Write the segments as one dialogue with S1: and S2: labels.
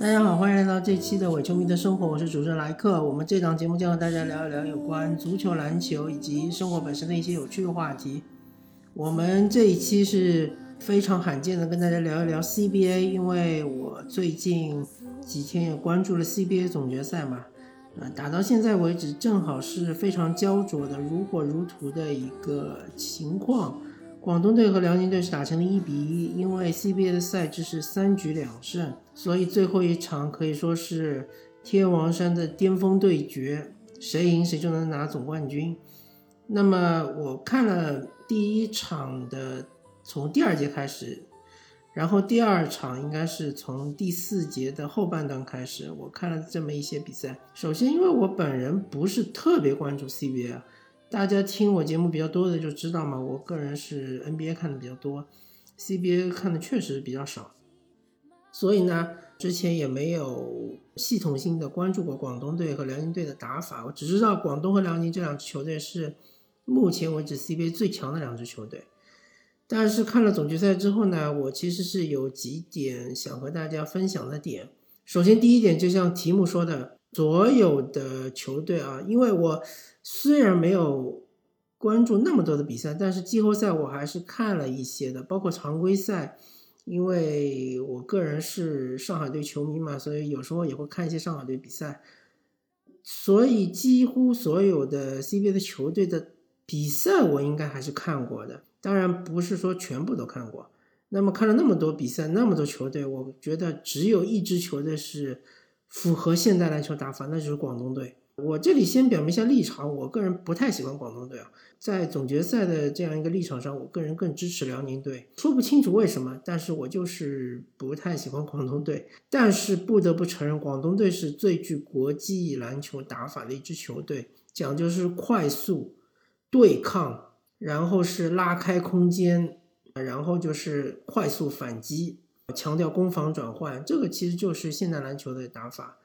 S1: 大家好，欢迎来到这期的伪球迷的生活，我是主持人莱克。我们这档节目将和大家聊一聊有关足球、篮球以及生活本身的一些有趣的话题。我们这一期是非常罕见的跟大家聊一聊 CBA，因为我最近几天也关注了 CBA 总决赛嘛，呃，打到现在为止，正好是非常焦灼的、如火如荼的一个情况。广东队和辽宁队是打成了一比一，因为 CBA 的赛制是三局两胜，所以最后一场可以说是天王山的巅峰对决，谁赢谁就能拿总冠军。那么我看了第一场的，从第二节开始，然后第二场应该是从第四节的后半段开始，我看了这么一些比赛。首先，因为我本人不是特别关注 CBA。大家听我节目比较多的就知道嘛，我个人是 NBA 看的比较多，CBA 看的确实比较少，所以呢，之前也没有系统性的关注过广东队和辽宁队的打法。我只知道广东和辽宁这两支球队是目前为止 CBA 最强的两支球队。但是看了总决赛之后呢，我其实是有几点想和大家分享的点。首先，第一点就像题目说的。所有的球队啊，因为我虽然没有关注那么多的比赛，但是季后赛我还是看了一些的，包括常规赛。因为我个人是上海队球迷嘛，所以有时候也会看一些上海队比赛。所以几乎所有的 CBA 的球队的比赛，我应该还是看过的。当然不是说全部都看过。那么看了那么多比赛，那么多球队，我觉得只有一支球队是。符合现代篮球打法，那就是广东队。我这里先表明一下立场，我个人不太喜欢广东队啊。在总决赛的这样一个立场上，我个人更支持辽宁队。说不清楚为什么，但是我就是不太喜欢广东队。但是不得不承认，广东队是最具国际篮球打法的一支球队，讲究是快速对抗，然后是拉开空间，然后就是快速反击。强调攻防转换，这个其实就是现代篮球的打法。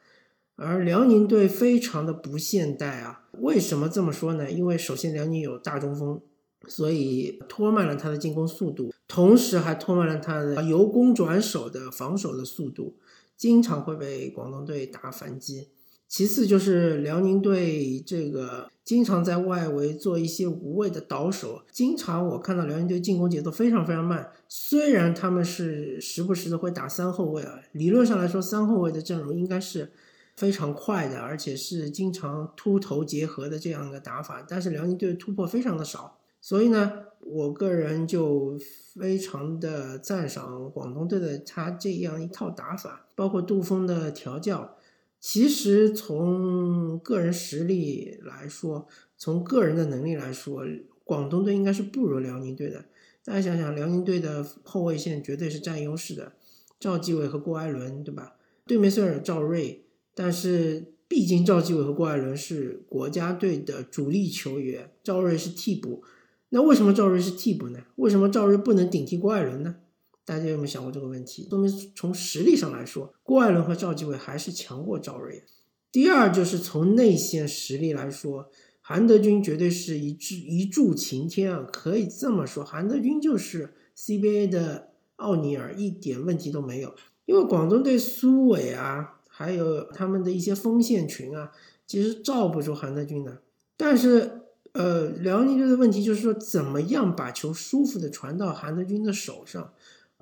S1: 而辽宁队非常的不现代啊！为什么这么说呢？因为首先辽宁有大中锋，所以拖慢了他的进攻速度，同时还拖慢了他的由攻转守的防守的速度，经常会被广东队打反击。其次就是辽宁队这个经常在外围做一些无谓的倒手，经常我看到辽宁队进攻节奏非常非常慢。虽然他们是时不时的会打三后卫啊，理论上来说三后卫的阵容应该是非常快的，而且是经常突投结合的这样一个打法，但是辽宁队突破非常的少。所以呢，我个人就非常的赞赏广东队的他这样一套打法，包括杜锋的调教。其实从个人实力来说，从个人的能力来说，广东队应该是不如辽宁队的。大家想想，辽宁队的后卫线绝对是占优势的，赵继伟和郭艾伦，对吧？对面虽然有赵睿，但是毕竟赵继伟和郭艾伦是国家队的主力球员，赵睿是替补。那为什么赵睿是替补呢？为什么赵睿不能顶替郭艾伦呢？大家有没有想过这个问题？说明从实力上来说，郭艾伦和赵继伟还是强过赵睿。第二，就是从内线实力来说，韩德君绝对是一柱一柱擎天啊！可以这么说，韩德君就是 CBA 的奥尼尔，一点问题都没有。因为广东队苏伟啊，还有他们的一些锋线群啊，其实罩不住韩德君的。但是，呃，辽宁队的问题就是说，怎么样把球舒服的传到韩德君的手上？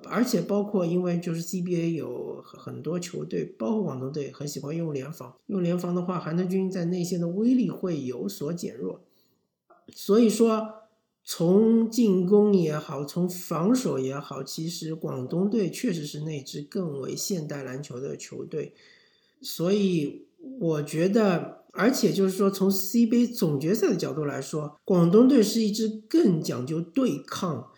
S1: 而且包括，因为就是 CBA 有很多球队，包括广东队，很喜欢用联防。用联防的话，韩德君在内线的威力会有所减弱。所以说，从进攻也好，从防守也好，其实广东队确实是那支更为现代篮球的球队。所以我觉得，而且就是说，从 CBA 总决赛的角度来说，广东队是一支更讲究对抗。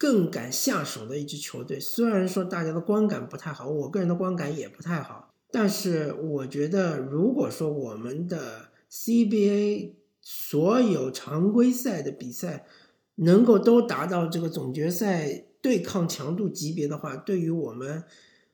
S1: 更敢下手的一支球队，虽然说大家的观感不太好，我个人的观感也不太好，但是我觉得，如果说我们的 CBA 所有常规赛的比赛能够都达到这个总决赛对抗强度级别的话，对于我们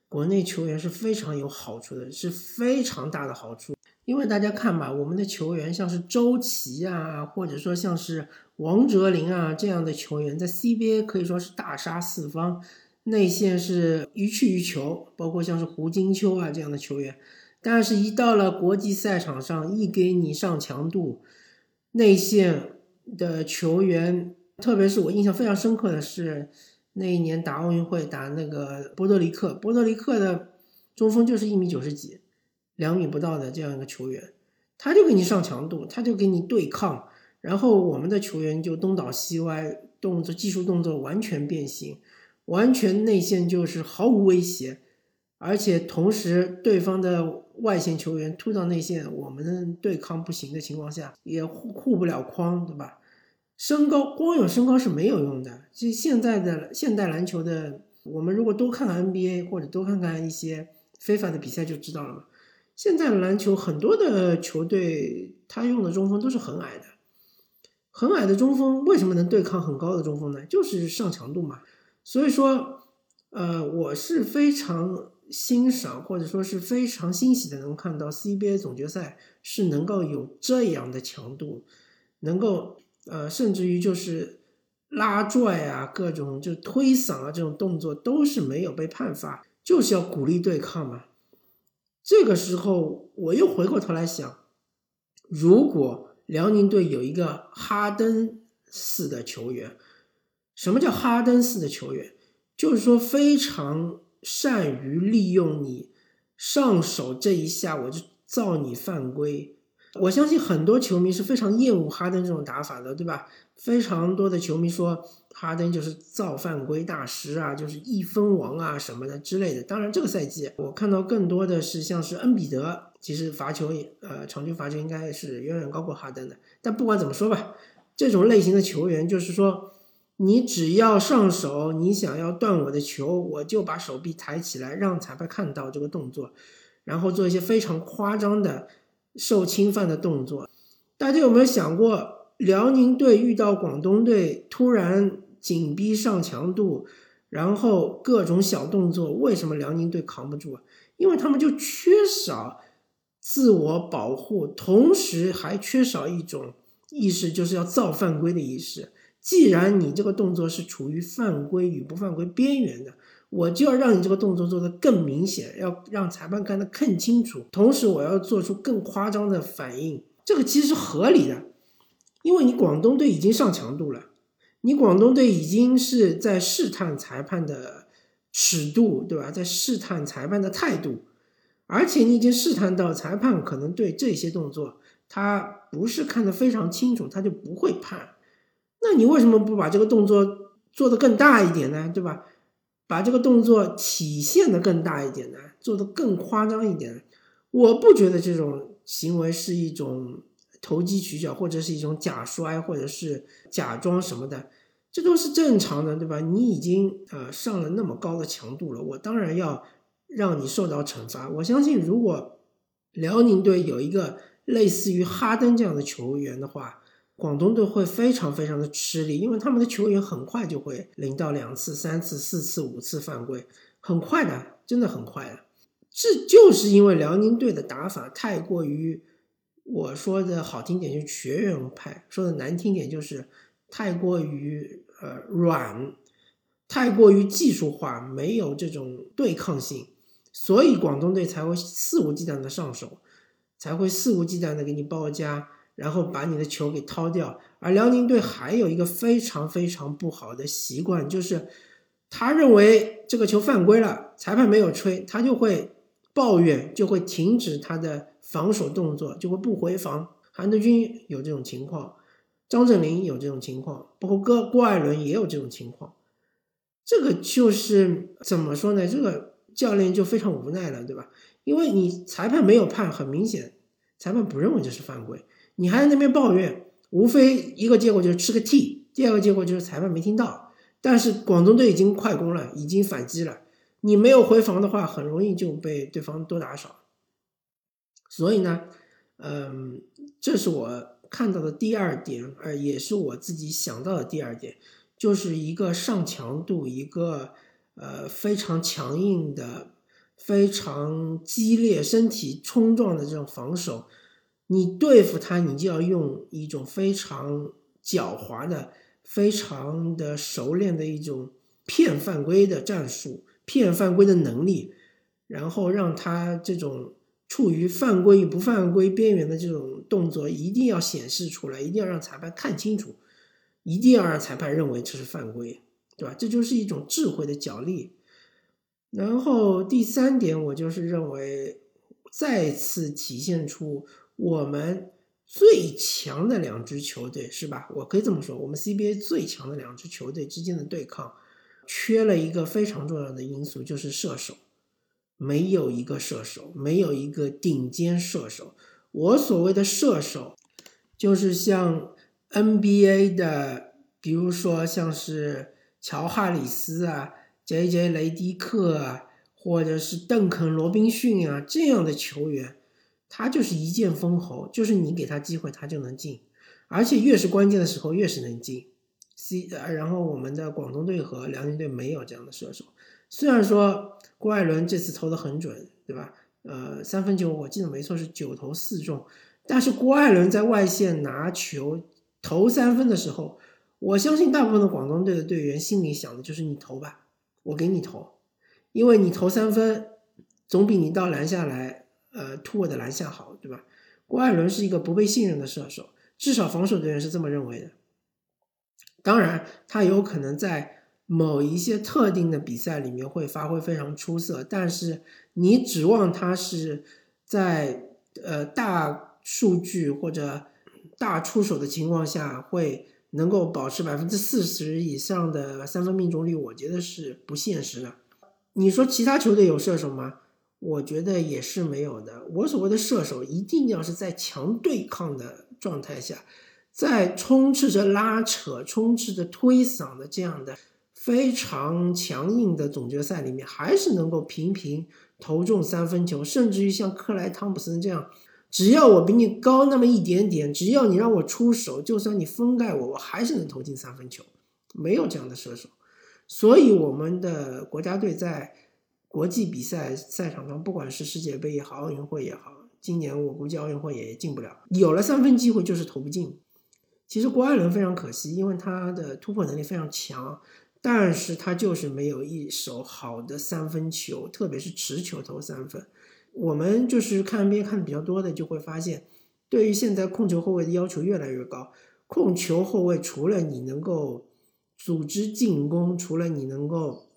S1: 国内球员是非常有好处的，是非常大的好处。因为大家看吧，我们的球员像是周琦啊，或者说像是王哲林啊这样的球员，在 CBA 可以说是大杀四方。内线是予取予求，包括像是胡金秋啊这样的球员。但是，一到了国际赛场上，一给你上强度，内线的球员，特别是我印象非常深刻的是那一年打奥运会打那个波多黎克，波多黎克的中锋就是一米九十几，两米不到的这样一个球员，他就给你上强度，他就给你对抗，然后我们的球员就东倒西歪，动作技术动作完全变形。完全内线就是毫无威胁，而且同时对方的外线球员突到内线，我们对抗不行的情况下，也护护不了框，对吧？身高光有身高是没有用的。其实现在的现代篮球的，我们如果多看看 NBA 或者多看看一些非法的比赛就知道了嘛。现在的篮球很多的球队他用的中锋都是很矮的，很矮的中锋为什么能对抗很高的中锋呢？就是上强度嘛。所以说，呃，我是非常欣赏或者说是非常欣喜的，能看到 CBA 总决赛是能够有这样的强度，能够呃，甚至于就是拉拽啊，各种就推搡啊这种动作都是没有被判罚，就是要鼓励对抗嘛。这个时候我又回过头来想，如果辽宁队有一个哈登式的球员。什么叫哈登式的球员？就是说非常善于利用你上手这一下，我就造你犯规。我相信很多球迷是非常厌恶哈登这种打法的，对吧？非常多的球迷说哈登就是造犯规大师啊，就是一分王啊什么的之类的。当然，这个赛季我看到更多的是像是恩比德，其实罚球也呃场均罚球应该是远远高过哈登的。但不管怎么说吧，这种类型的球员就是说。你只要上手，你想要断我的球，我就把手臂抬起来，让裁判看到这个动作，然后做一些非常夸张的受侵犯的动作。大家有没有想过，辽宁队遇到广东队突然紧逼上强度，然后各种小动作，为什么辽宁队扛不住啊？因为他们就缺少自我保护，同时还缺少一种意识，就是要造犯规的意识。既然你这个动作是处于犯规与不犯规边缘的，我就要让你这个动作做得更明显，要让裁判看得更清楚。同时，我要做出更夸张的反应，这个其实是合理的，因为你广东队已经上强度了，你广东队已经是在试探裁判的尺度，对吧？在试探裁判的态度，而且你已经试探到裁判可能对这些动作他不是看得非常清楚，他就不会判。那你为什么不把这个动作做得更大一点呢？对吧？把这个动作体现的更大一点呢？做得更夸张一点？我不觉得这种行为是一种投机取巧，或者是一种假摔，或者是假装什么的，这都是正常的，对吧？你已经呃上了那么高的强度了，我当然要让你受到惩罚。我相信，如果辽宁队有一个类似于哈登这样的球员的话。广东队会非常非常的吃力，因为他们的球员很快就会零到两次、三次、四次、五次犯规，很快的，真的很快的。这就是因为辽宁队的打法太过于，我说的好听点就是学院派，说的难听点就是太过于呃软，太过于技术化，没有这种对抗性，所以广东队才会肆无忌惮的上手，才会肆无忌惮的给你包夹。然后把你的球给掏掉，而辽宁队还有一个非常非常不好的习惯，就是他认为这个球犯规了，裁判没有吹，他就会抱怨，就会停止他的防守动作，就会不回防。韩德君有这种情况，张镇麟有这种情况，包括郭郭艾伦也有这种情况。这个就是怎么说呢？这个教练就非常无奈了，对吧？因为你裁判没有判，很明显，裁判不认为这是犯规。你还在那边抱怨，无非一个结果就是吃个 T，第二个结果就是裁判没听到。但是广东队已经快攻了，已经反击了，你没有回防的话，很容易就被对方多打少。所以呢，嗯，这是我看到的第二点，呃也是我自己想到的第二点，就是一个上强度，一个呃非常强硬的、非常激烈、身体冲撞的这种防守。你对付他，你就要用一种非常狡猾的、非常的熟练的一种骗犯规的战术、骗犯规的能力，然后让他这种处于犯规与不犯规边缘的这种动作一定要显示出来，一定要让裁判看清楚，一定要让裁判认为这是犯规，对吧？这就是一种智慧的角力。然后第三点，我就是认为再次体现出我们最强的两支球队是吧？我可以这么说，我们 CBA 最强的两支球队之间的对抗，缺了一个非常重要的因素，就是射手，没有一个射手，没有一个顶尖射手。我所谓的射手，就是像 NBA 的，比如说像是乔哈里斯啊。J.J. 雷迪克啊，或者是邓肯罗宾逊啊这样的球员，他就是一剑封喉，就是你给他机会，他就能进，而且越是关键的时候越是能进。C，然后我们的广东队和辽宁队没有这样的射手，虽然说郭艾伦这次投的很准，对吧？呃，三分球我记得没错是九投四中，但是郭艾伦在外线拿球投三分的时候，我相信大部分的广东队的队员心里想的就是你投吧。我给你投，因为你投三分总比你到篮下来，呃，突我的篮下好，对吧？郭艾伦是一个不被信任的射手，至少防守队员是这么认为的。当然，他有可能在某一些特定的比赛里面会发挥非常出色，但是你指望他是在呃大数据或者大出手的情况下会。能够保持百分之四十以上的三分命中率，我觉得是不现实的。你说其他球队有射手吗？我觉得也是没有的。我所谓的射手，一定要是在强对抗的状态下，在充斥着拉扯、充斥着推搡的这样的非常强硬的总决赛里面，还是能够频频投中三分球，甚至于像克莱汤普森这样。只要我比你高那么一点点，只要你让我出手，就算你封盖我，我还是能投进三分球。没有这样的射手，所以我们的国家队在国际比赛赛场上，不管是世界杯也好，奥运会也好，今年我估计奥运会也进不了。有了三分机会，就是投不进。其实郭艾伦非常可惜，因为他的突破能力非常强，但是他就是没有一手好的三分球，特别是持球投三分。我们就是看 NBA 看的比较多的，就会发现，对于现在控球后卫的要求越来越高。控球后卫除了你能够组织进攻，除了你能够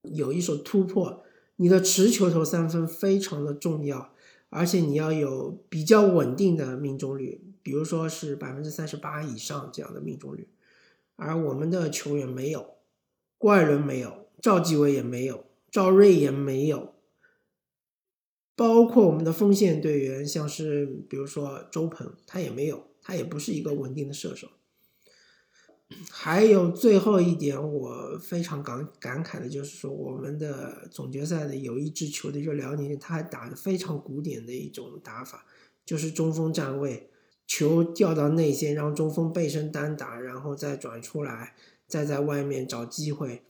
S1: 有一手突破，你的持球投三分非常的重要，而且你要有比较稳定的命中率，比如说是百分之三十八以上这样的命中率。而我们的球员没有，郭艾伦没有，赵继伟也没有，赵睿也没有。包括我们的锋线队员，像是比如说周鹏，他也没有，他也不是一个稳定的射手。还有最后一点，我非常感感慨的就是说，我们的总决赛的有一支球队，就辽宁，他还打的非常古典的一种打法，就是中锋站位，球掉到内线，让中锋背身单打，然后再转出来，再在外面找机会。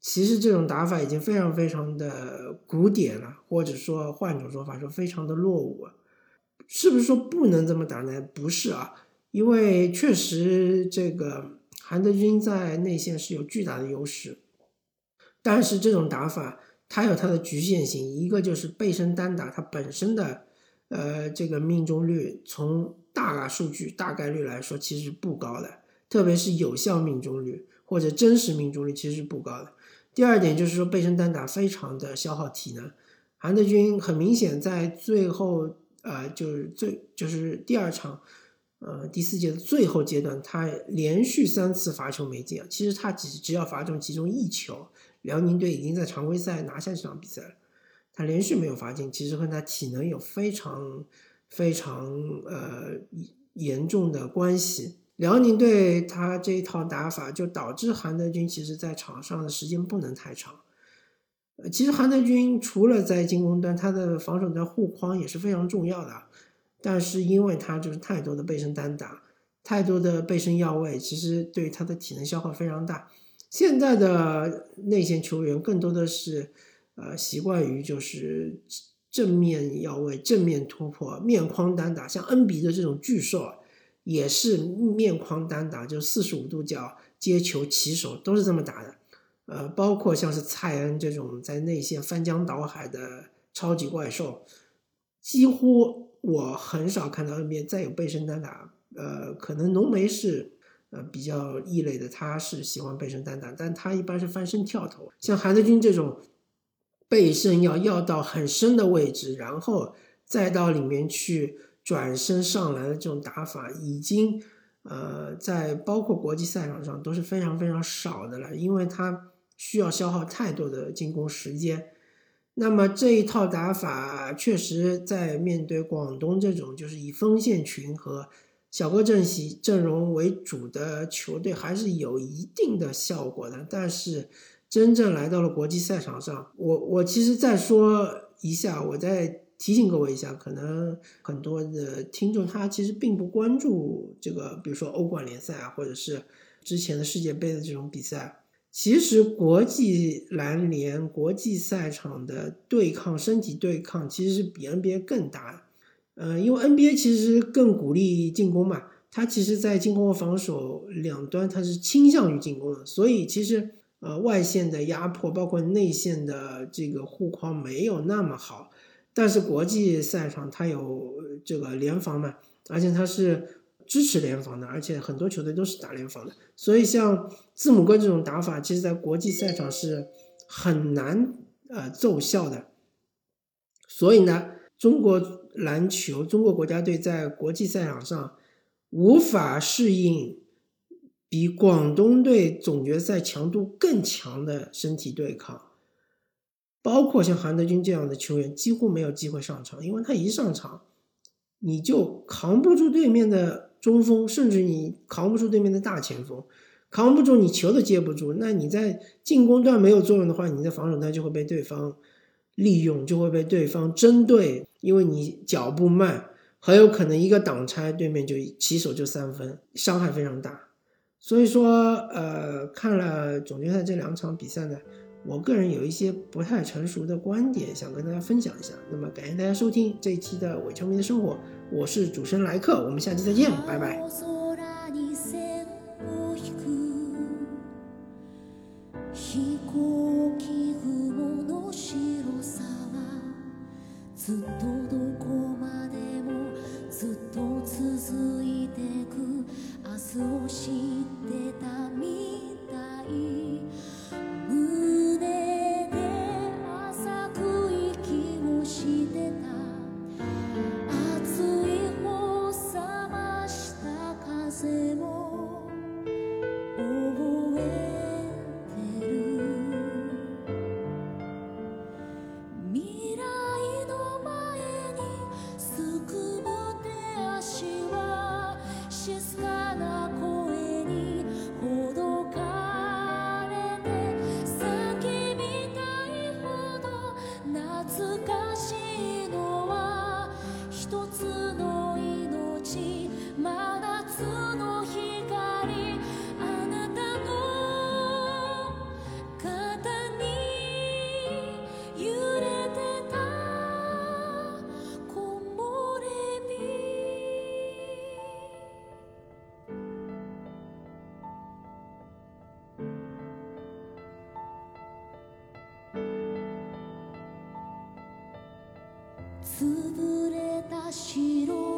S1: 其实这种打法已经非常非常的古典了，或者说换种说法说非常的落伍，是不是说不能这么打呢？不是啊，因为确实这个韩德君在内线是有巨大的优势，但是这种打法它有它的局限性，一个就是背身单打它本身的呃这个命中率从大数据大概率来说其实不高的，特别是有效命中率或者真实命中率其实是不高的。第二点就是说，背身单打非常的消耗体能。韩德君很明显在最后，呃，就是最就是第二场，呃，第四节的最后阶段，他连续三次罚球没进。其实他只只要罚中其中一球，辽宁队已经在常规赛拿下这场比赛了。他连续没有罚进，其实和他体能有非常非常呃严重的关系。辽宁队他这一套打法，就导致韩德君其实在场上的时间不能太长。呃，其实韩德君除了在进攻端，他的防守端护框也是非常重要的。但是因为他就是太多的背身单打，太多的背身要位，其实对他的体能消耗非常大。现在的内线球员更多的是，呃，习惯于就是正面要位、正面突破、面框单打，像恩比的这种巨兽啊。也是面框单打，就四十五度角接球起手都是这么打的。呃，包括像是蔡恩这种在内线翻江倒海的超级怪兽，几乎我很少看到 NBA 再有背身单打。呃，可能浓眉是呃比较异类的，他是喜欢背身单打，但他一般是翻身跳投。像韩德君这种背身要要到很深的位置，然后再到里面去转身上篮的这种打法，已经呃在包括国际赛场上都是非常非常少的了，因为他。需要消耗太多的进攻时间，那么这一套打法确实在面对广东这种就是以锋线群和小个阵型阵容为主的球队还是有一定的效果的。但是真正来到了国际赛场上，我我其实再说一下，我在提醒各位一下，可能很多的听众他其实并不关注这个，比如说欧冠联赛啊，或者是之前的世界杯的这种比赛。其实国际篮联国际赛场的对抗，身体对抗其实是比 NBA 更大。呃，因为 NBA 其实更鼓励进攻嘛，它其实在进攻和防守两端它是倾向于进攻的，所以其实呃外线的压迫，包括内线的这个护框没有那么好。但是国际赛场它有这个联防嘛，而且它是。支持联防的，而且很多球队都是打联防的，所以像字母哥这种打法，其实在国际赛场是很难呃奏效的。所以呢，中国篮球中国国家队在国际赛场上无法适应比广东队总决赛强度更强的身体对抗，包括像韩德君这样的球员几乎没有机会上场，因为他一上场你就扛不住对面的。中锋，甚至你扛不住对面的大前锋，扛不住你球都接不住，那你在进攻端没有作用的话，你在防守端就会被对方利用，就会被对方针对，因为你脚步慢，很有可能一个挡拆，对面就起手就三分，伤害非常大。所以说，呃，看了总决赛这两场比赛呢。我个人有一些不太成熟的观点，想跟大家分享一下。那么，感谢大家收听这一期的伪球迷的生活，我是主持人莱克，我们下期再见，拜拜。潰れた白